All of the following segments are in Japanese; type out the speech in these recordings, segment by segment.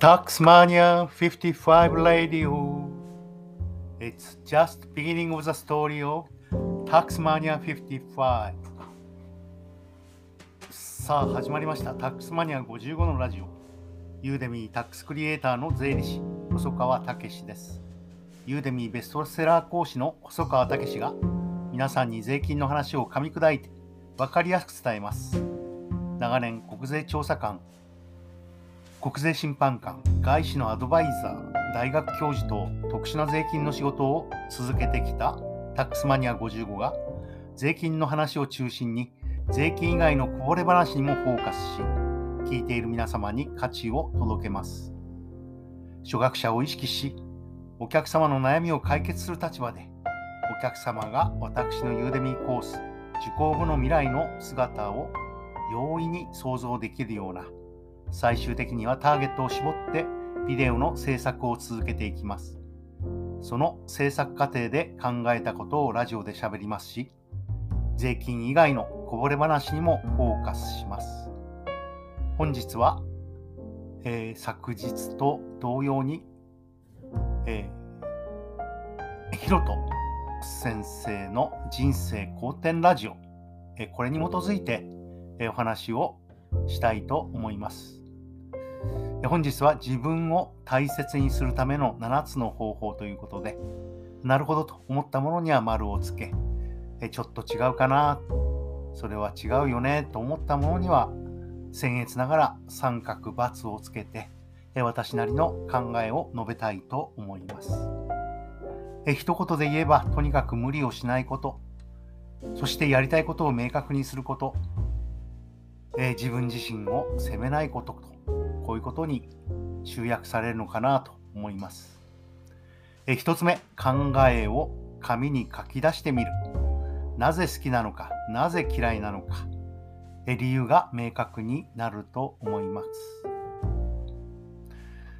Taxmania 55 Radio. It's just beginning of the story of Taxmania 55. さあ始まりました。タックスマニア55のラジオ。ユーデミータックスクリエイターの税理士、細川武史です。ユーデミーベストセラー講師の細川武史が皆さんに税金の話を噛み砕いて分かりやすく伝えます。長年国税調査官、国税審判官、外資のアドバイザー、大学教授と特殊な税金の仕事を続けてきたタックスマニア55が税金の話を中心に税金以外のこぼれ話にもフォーカスし聞いている皆様に価値を届けます。初学者を意識しお客様の悩みを解決する立場でお客様が私のユーデミーコース受講後の未来の姿を容易に想像できるような最終的にはターゲットを絞ってビデオの制作を続けていきます。その制作過程で考えたことをラジオで喋りますし、税金以外のこぼれ話にもフォーカスします。本日は、えー、昨日と同様に、えー、ヒロト先生の人生好転ラジオ、えー、これに基づいて、えお話をしたいと思います。本日は自分を大切にするための7つの方法ということで、なるほどと思ったものには丸をつけ、ちょっと違うかな、それは違うよねと思ったものには、僭越ながら三角×をつけて、私なりの考えを述べたいと思います。一言で言えば、とにかく無理をしないこと、そしてやりたいことを明確にすること、自分自身を責めないことと、こういうことに集約されるのかなと思います。え1つ目、考えを紙に書き出してみる。なぜ好きなのか、なぜ嫌いなのか、え理由が明確になると思います。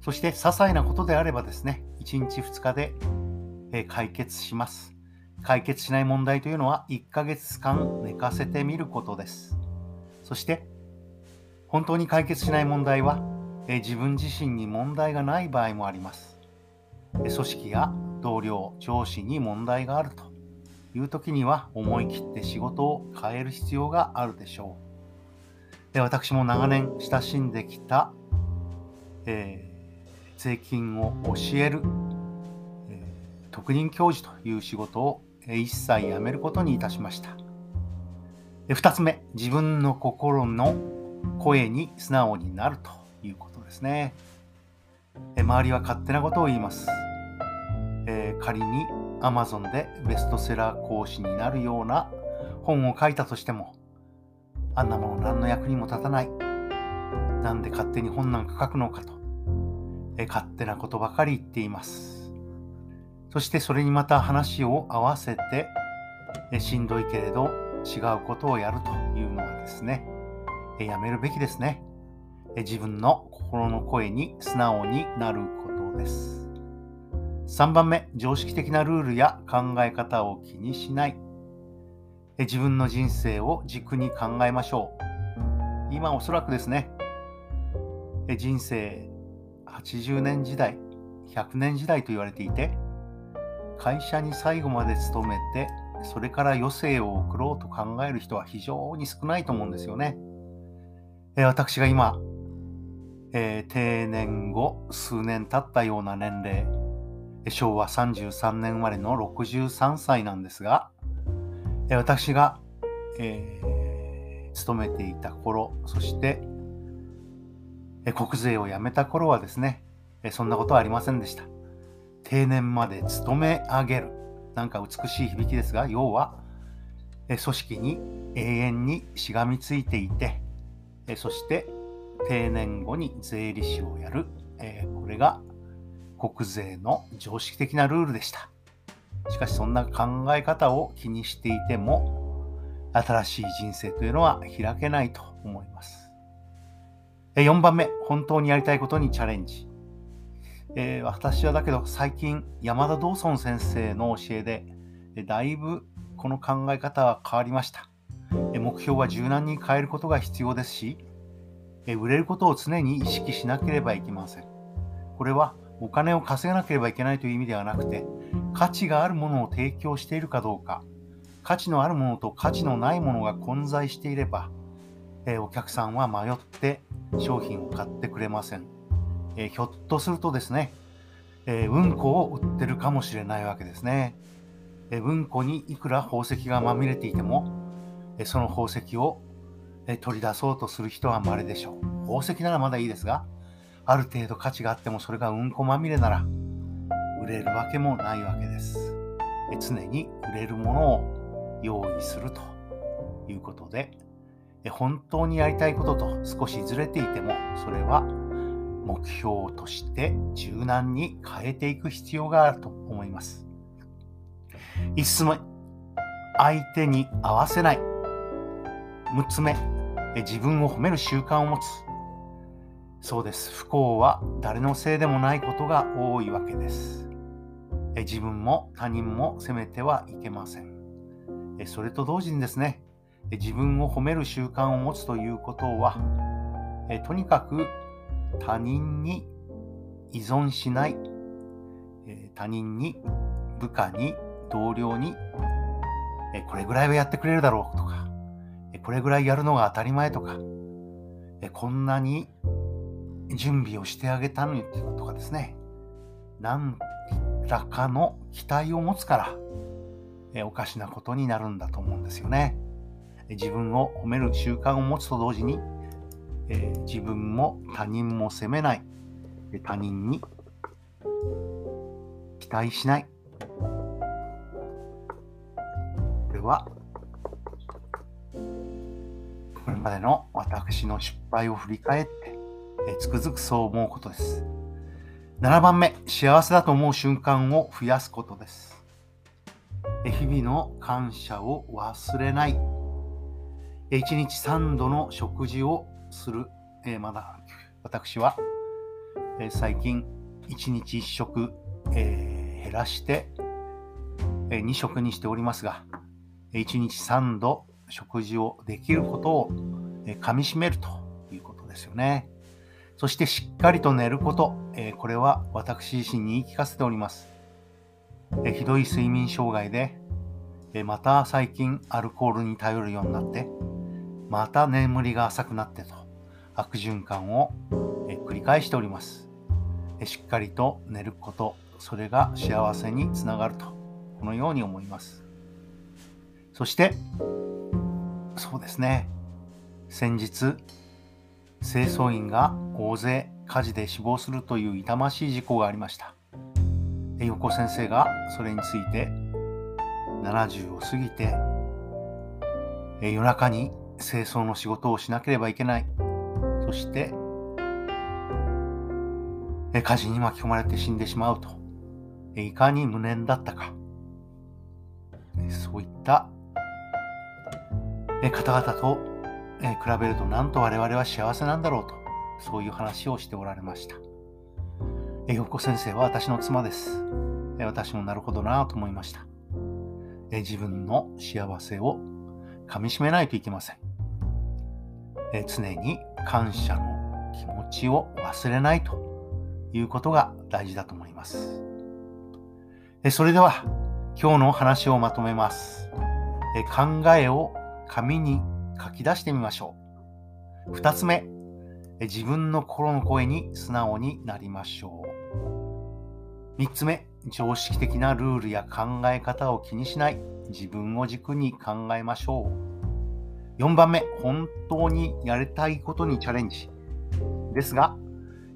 そして、些細なことであればですね、1日2日でえ解決します。解決しない問題というのは1ヶ月間寝かせてみることです。そして、本当に解決しない問題はえ自分自身に問題がない場合もあります。組織や同僚、上司に問題があるという時には思い切って仕事を変える必要があるでしょう。で私も長年親しんできた、えー、税金を教える、えー、特任教授という仕事を一切やめることにいたしました。2つ目、自分の心の声に素直になるとですね。え周りは勝手なことを言います。えー、仮に Amazon でベストセラー講師になるような本を書いたとしても、あんなもの何の役にも立たない。なんで勝手に本なんか書くのかと、え勝手なことばかり言っています。そしてそれにまた話を合わせて、えしんどいけれど違うことをやるというのはですね、えやめるべきですね。自分の心の声に素直になることです。3番目、常識的なルールや考え方を気にしない。自分の人生を軸に考えましょう。今おそらくですね、人生80年時代、100年時代と言われていて、会社に最後まで勤めて、それから余生を送ろうと考える人は非常に少ないと思うんですよね。私が今、えー、定年後数年経ったような年齢、昭和33年生まれの63歳なんですが、え、私が、えー、勤めていた頃、そして、え、国税を辞めた頃はですね、え、そんなことはありませんでした。定年まで勤め上げる。なんか美しい響きですが、要は、え組織に永遠にしがみついていて、えそして定年後に税理士をやる、えー、これが国税の常識的なルールでした。しかしそんな考え方を気にしていても新しい人生というのは開けないと思います。4番目、本当にやりたいことにチャレンジ。えー、私はだけど最近山田道尊先生の教えでだいぶこの考え方は変わりました。目標は柔軟に変えることが必要ですし、売れることを常に意識しなければいけません。これはお金を稼がなければいけないという意味ではなくて、価値があるものを提供しているかどうか、価値のあるものと価値のないものが混在していれば、え、お客さんは迷って商品を買ってくれません。え、ひょっとするとですね、え、うんこを売ってるかもしれないわけですね。えうんこにいくら宝石がまみれていても、えその宝石を、取り出そうとする人は稀でしょう。宝石ならまだいいですが、ある程度価値があってもそれがうんこまみれなら、売れるわけもないわけです。常に売れるものを用意するということで、本当にやりたいことと少しずれていても、それは目標として柔軟に変えていく必要があると思います。5つ目、相手に合わせない。6つ目、自分を褒める習慣を持つ。そうです。不幸は誰のせいでもないことが多いわけです。自分も他人も責めてはいけません。それと同時にですね、自分を褒める習慣を持つということは、とにかく他人に依存しない、他人に部下に同僚に、これぐらいはやってくれるだろうとか、これぐらいやるのが当たり前とか、えこんなに準備をしてあげたのにとかですね、何らかの期待を持つから、えおかしなことになるんだと思うんですよね。自分を褒める習慣を持つと同時に、えー、自分も他人も責めない、他人に期待しない、は、これまでの私の失敗を振り返って、えつくづくそう思うことです。7番目、幸せだと思う瞬間を増やすことです。日々の感謝を忘れない。1日3度の食事をする。えまだ私は、え最近1日1食、え減らして、え2食にしておりますが、1日3度食事をできることをかみしめるということですよね。そしてしっかりと寝ること、これは私自身に言い聞かせております。ひどい睡眠障害で、また最近アルコールに頼るようになって、また眠りが浅くなってと悪循環を繰り返しております。しっかりと寝ること、それが幸せにつながると、このように思います。そして、そうですね、先日、清掃員が大勢火事で死亡するという痛ましい事故がありました。横先生がそれについて70を過ぎて夜中に清掃の仕事をしなければいけない。そして火事に巻き込まれて死んでしまうと。いかに無念だったか。そういった方々と比べるとなんと我々は幸せなんだろうと、そういう話をしておられました。よ子先生は私の妻です。私もなるほどなと思いました。自分の幸せをかみしめないといけません。常に感謝の気持ちを忘れないということが大事だと思います。それでは今日の話をまとめます。考えを紙に書き出してみましょう。2つ目、自分の心の声に素直になりましょう。3つ目、常識的なルールや考え方を気にしない自分を軸に考えましょう。4番目、本当にやりたいことにチャレンジ。ですが、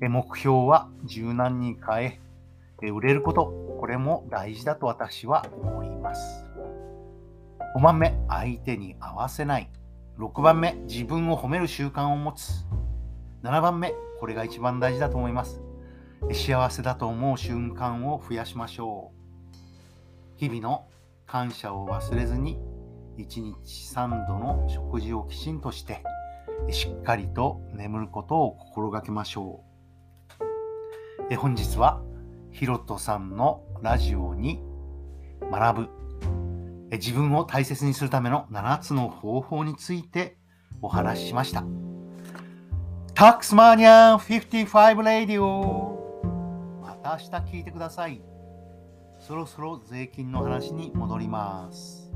目標は柔軟に変え、売れること、これも大事だと私は思います。5番目、相手に合わせない。6番目、自分を褒める習慣を持つ。7番目、これが一番大事だと思います。幸せだと思う瞬間を増やしましょう。日々の感謝を忘れずに、1日3度の食事をきちんとして、しっかりと眠ることを心がけましょう。本日は、ひろとさんのラジオに学ぶ自分を大切にするための7つの方法についてお話ししました。タックスマニアン55レディオまた明日聞いてください。そろそろ税金の話に戻ります。